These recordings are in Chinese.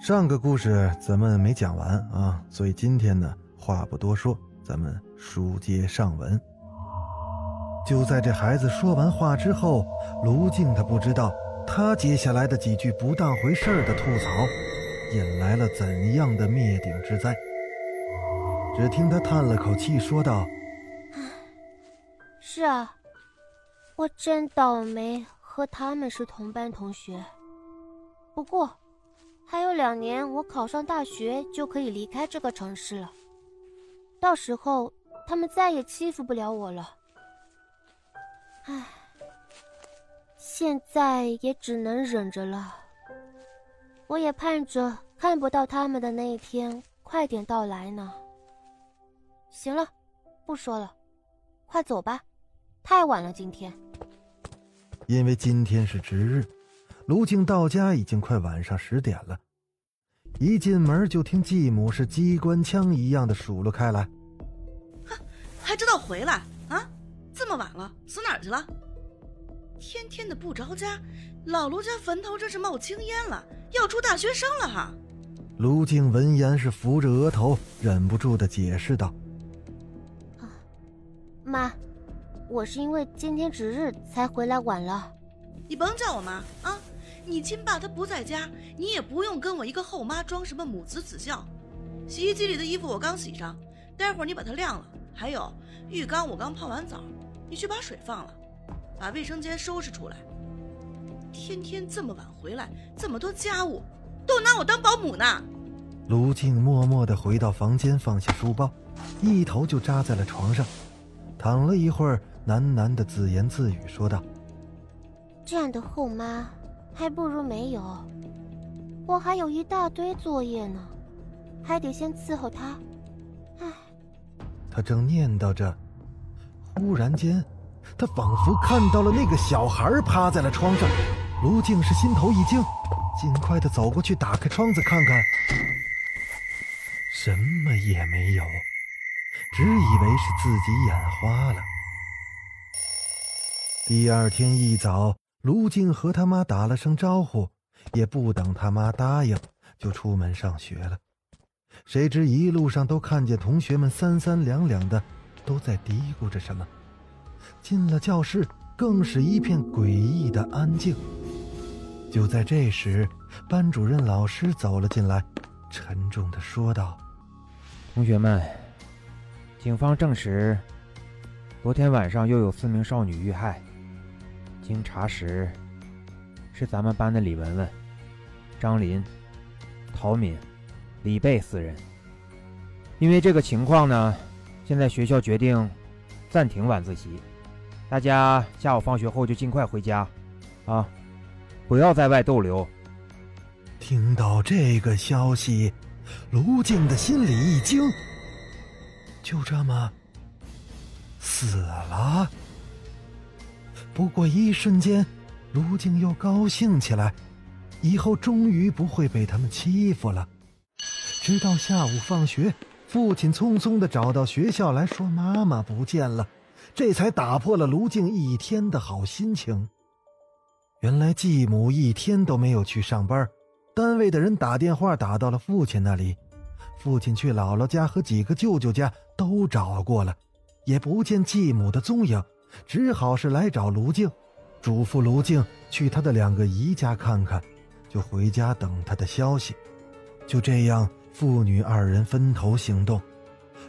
上个故事咱们没讲完啊，所以今天呢，话不多说，咱们书接上文。就在这孩子说完话之后，卢静他不知道，他接下来的几句不当回事的吐槽，引来了怎样的灭顶之灾。只听他叹了口气，说道：“是啊，我真倒霉，和他们是同班同学。不过……”还有两年，我考上大学就可以离开这个城市了。到时候，他们再也欺负不了我了。唉，现在也只能忍着了。我也盼着看不到他们的那一天快点到来呢。行了，不说了，快走吧，太晚了今天。因为今天是值日。卢静到家已经快晚上十点了，一进门就听继母是机关枪一样的数落开来：“哼，还知道回来啊？这么晚了，死哪儿去了？天天的不着家，老卢家坟头这是冒青烟了，要出大学生了哈！”卢静闻言是扶着额头，忍不住的解释道：“啊，妈，我是因为今天值日才回来晚了。你甭叫我妈啊！”你亲爸他不在家，你也不用跟我一个后妈装什么母慈子孝。洗衣机里的衣服我刚洗上，待会儿你把它晾了。还有浴缸我刚泡完澡，你去把水放了，把卫生间收拾出来。天天这么晚回来，这么多家务，都拿我当保姆呢。卢静默默地回到房间，放下书包，一头就扎在了床上，躺了一会儿，喃喃地自言自语说道：“这样的后妈。”还不如没有，我还有一大堆作业呢，还得先伺候他。唉，他正念叨着，忽然间，他仿佛看到了那个小孩趴在了窗上。卢静是心头一惊，尽快的走过去，打开窗子看看，什么也没有，只以为是自己眼花了。第二天一早。卢静和他妈打了声招呼，也不等他妈答应，就出门上学了。谁知一路上都看见同学们三三两两的，都在嘀咕着什么。进了教室，更是一片诡异的安静。就在这时，班主任老师走了进来，沉重的说道：“同学们，警方证实，昨天晚上又有四名少女遇害。”经查实，是咱们班的李文文、张林、陶敏、李贝四人。因为这个情况呢，现在学校决定暂停晚自习，大家下午放学后就尽快回家，啊，不要在外逗留。听到这个消息，卢静的心里一惊，就这么死了。不过一瞬间，卢静又高兴起来，以后终于不会被他们欺负了。直到下午放学，父亲匆匆的找到学校来说妈妈不见了，这才打破了卢静一天的好心情。原来继母一天都没有去上班，单位的人打电话打到了父亲那里，父亲去姥姥家和几个舅舅家都找过了，也不见继母的踪影。只好是来找卢静，嘱咐卢静去他的两个姨家看看，就回家等他的消息。就这样，父女二人分头行动。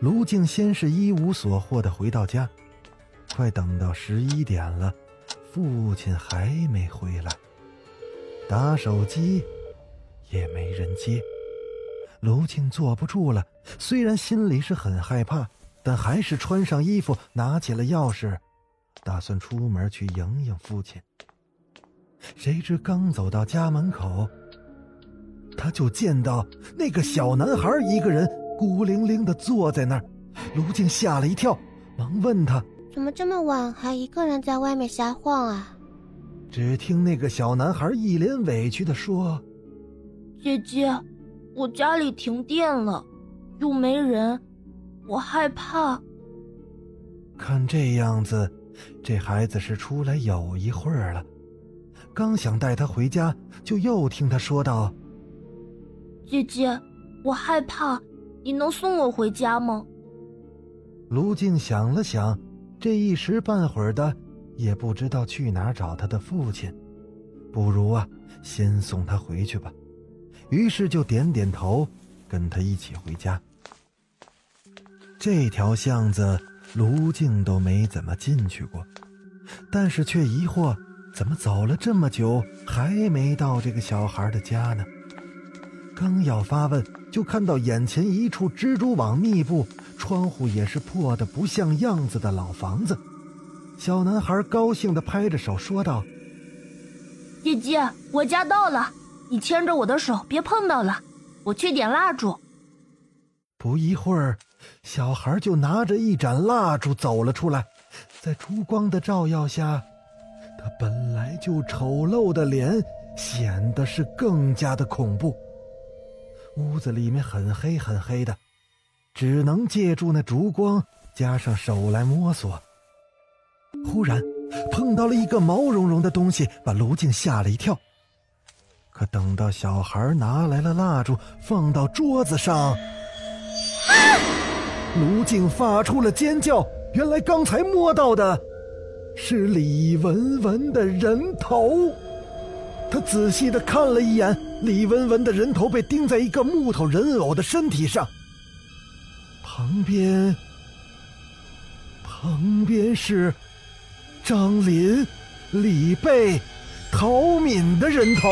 卢静先是一无所获的回到家，快等到十一点了，父亲还没回来，打手机也没人接。卢静坐不住了，虽然心里是很害怕，但还是穿上衣服，拿起了钥匙。打算出门去迎迎父亲，谁知刚走到家门口，他就见到那个小男孩一个人孤零零的坐在那儿。卢静吓了一跳，忙问他：“怎么这么晚还一个人在外面瞎晃啊？”只听那个小男孩一脸委屈的说：“姐姐，我家里停电了，又没人，我害怕。”看这样子，这孩子是出来有一会儿了。刚想带他回家，就又听他说道：“姐姐，我害怕，你能送我回家吗？”卢静想了想，这一时半会儿的也不知道去哪儿找他的父亲，不如啊，先送他回去吧。于是就点点头，跟他一起回家。这条巷子卢静都没怎么进去过，但是却疑惑。怎么走了这么久还没到这个小孩的家呢？刚要发问，就看到眼前一处蜘蛛网密布、窗户也是破的不像样子的老房子。小男孩高兴地拍着手说道：“姐姐，我家到了，你牵着我的手，别碰到了，我去点蜡烛。”不一会儿，小孩就拿着一盏蜡烛走了出来，在烛光的照耀下。他本来就丑陋的脸显得是更加的恐怖。屋子里面很黑很黑的，只能借助那烛光加上手来摸索。忽然，碰到了一个毛茸茸的东西，把卢静吓了一跳。可等到小孩拿来了蜡烛，放到桌子上，卢静发出了尖叫。原来刚才摸到的。是李文文的人头，他仔细的看了一眼，李文文的人头被钉在一个木头人偶的身体上，旁边，旁边是张林、李贝、陶敏的人头，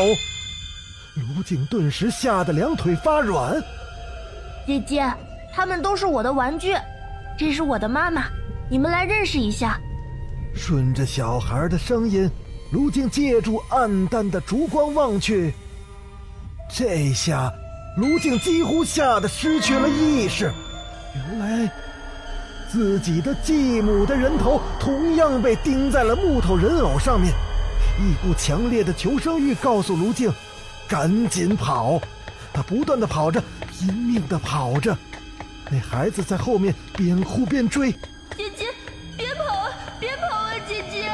卢静顿时吓得两腿发软。姐姐，他们都是我的玩具，这是我的妈妈，你们来认识一下。顺着小孩的声音，卢静借助暗淡的烛光望去。这下，卢静几乎吓得失去了意识。原来，自己的继母的人头同样被钉在了木头人偶上面。一股强烈的求生欲告诉卢静：“赶紧跑！”他不断的跑着，拼命的跑着。那孩子在后面边哭边追。姐姐，别跑啊！别跑啊！姐姐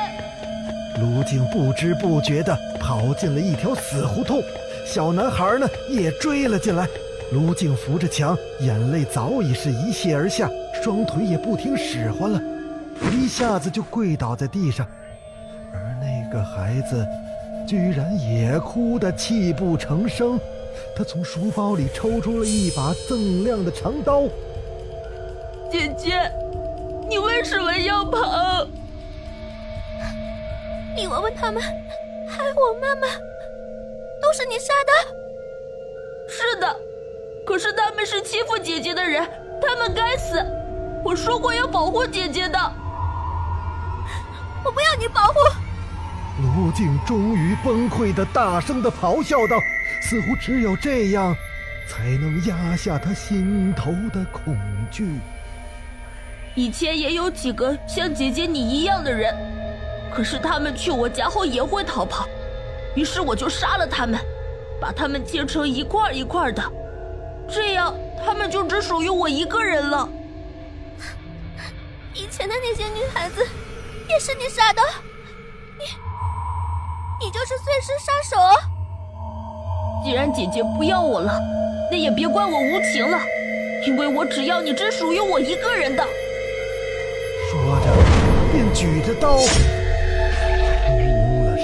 卢静不知不觉地跑进了一条死胡同，小男孩呢也追了进来。卢静扶着墙，眼泪早已是一泻而下，双腿也不听使唤了，一下子就跪倒在地上。而那个孩子，居然也哭得泣不成声。他从书包里抽出了一把锃亮的长刀。姐姐，你为什么要跑？你闻闻他们害我妈妈，都是你杀的。是的，可是他们是欺负姐姐的人，他们该死。我说过要保护姐姐的，我不要你保护。卢静终于崩溃的大声的咆哮道，似乎只有这样，才能压下他心头的恐惧。以前也有几个像姐姐你一样的人。可是他们去我家后也会逃跑，于是我就杀了他们，把他们切成一块一块的，这样他们就只属于我一个人了。以前的那些女孩子也是你杀的，你你就是碎尸杀手。既然姐姐不要我了，那也别怪我无情了，因为我只要你只属于我一个人的。说着，便举着刀。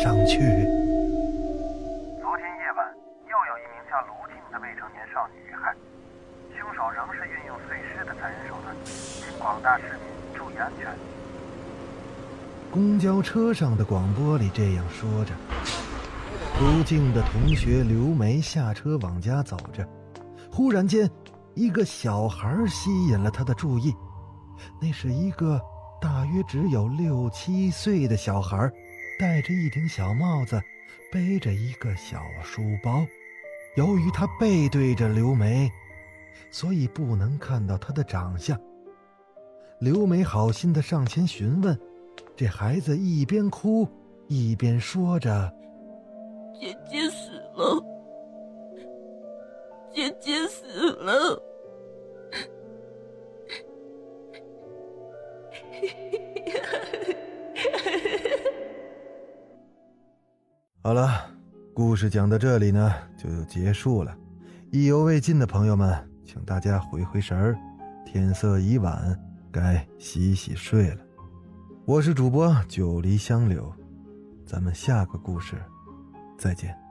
上去。昨天夜晚，又有一名叫卢静的未成年少女遇害，凶手仍是运用碎尸的残忍手段，请广大市民注意安全。公交车上的广播里这样说着。卢静的同学刘梅下车往家走着，忽然间，一个小孩吸引了他的注意。那是一个大约只有六七岁的小孩。戴着一顶小帽子，背着一个小书包，由于他背对着刘梅，所以不能看到她的长相。刘梅好心的上前询问，这孩子一边哭一边说着：“姐姐死了，姐姐死了。”好了，故事讲到这里呢，就结束了。意犹未尽的朋友们，请大家回回神儿，天色已晚，该洗洗睡了。我是主播九黎香柳，咱们下个故事再见。